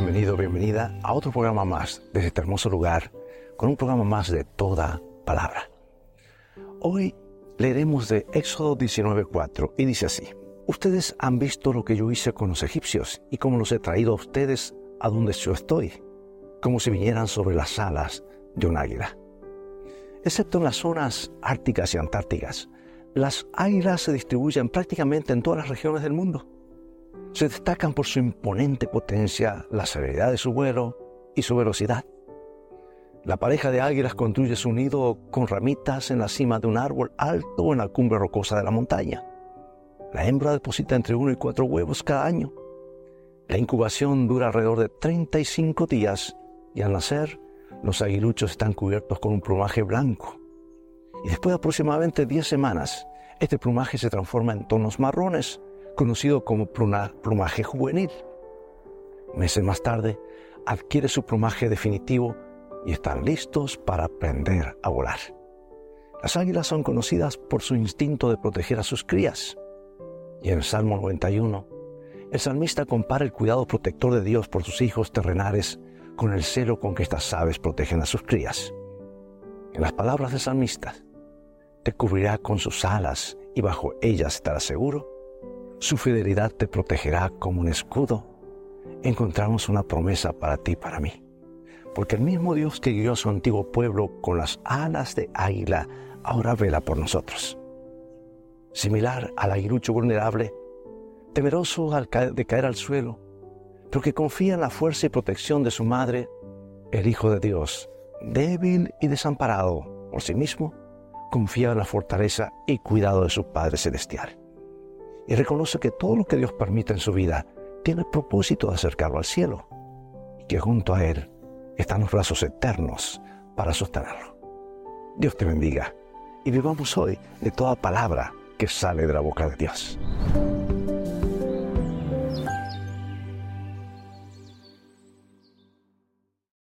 Bienvenido, bienvenida a otro programa más desde este hermoso lugar, con un programa más de toda palabra. Hoy leeremos de Éxodo 19:4 y dice así: Ustedes han visto lo que yo hice con los egipcios y cómo los he traído a ustedes a donde yo estoy, como si vinieran sobre las alas de un águila. Excepto en las zonas árticas y antárticas, las águilas se distribuyen prácticamente en todas las regiones del mundo. Se destacan por su imponente potencia, la severidad de su vuelo y su velocidad. La pareja de águilas construye su nido con ramitas en la cima de un árbol alto o en la cumbre rocosa de la montaña. La hembra deposita entre uno y cuatro huevos cada año. La incubación dura alrededor de 35 días y al nacer los aguiluchos están cubiertos con un plumaje blanco. Y después de aproximadamente 10 semanas, este plumaje se transforma en tonos marrones, conocido como plumaje juvenil. Meses más tarde, adquiere su plumaje definitivo y están listos para aprender a volar. Las águilas son conocidas por su instinto de proteger a sus crías. Y en el Salmo 91, el salmista compara el cuidado protector de Dios por sus hijos terrenales con el celo con que estas aves protegen a sus crías. En las palabras del salmista, te cubrirá con sus alas y bajo ellas estarás seguro. Su fidelidad te protegerá como un escudo. Encontramos una promesa para ti y para mí. Porque el mismo Dios que guió a su antiguo pueblo con las alas de águila, ahora vela por nosotros similar al aguilucho vulnerable, temeroso de caer al suelo, pero que confía en la fuerza y protección de su madre, el Hijo de Dios, débil y desamparado por sí mismo, confía en la fortaleza y cuidado de su Padre Celestial. Y reconoce que todo lo que Dios permite en su vida tiene el propósito de acercarlo al cielo, y que junto a Él están los brazos eternos para sostenerlo. Dios te bendiga y vivamos hoy de toda palabra que sale de la boca de Dios.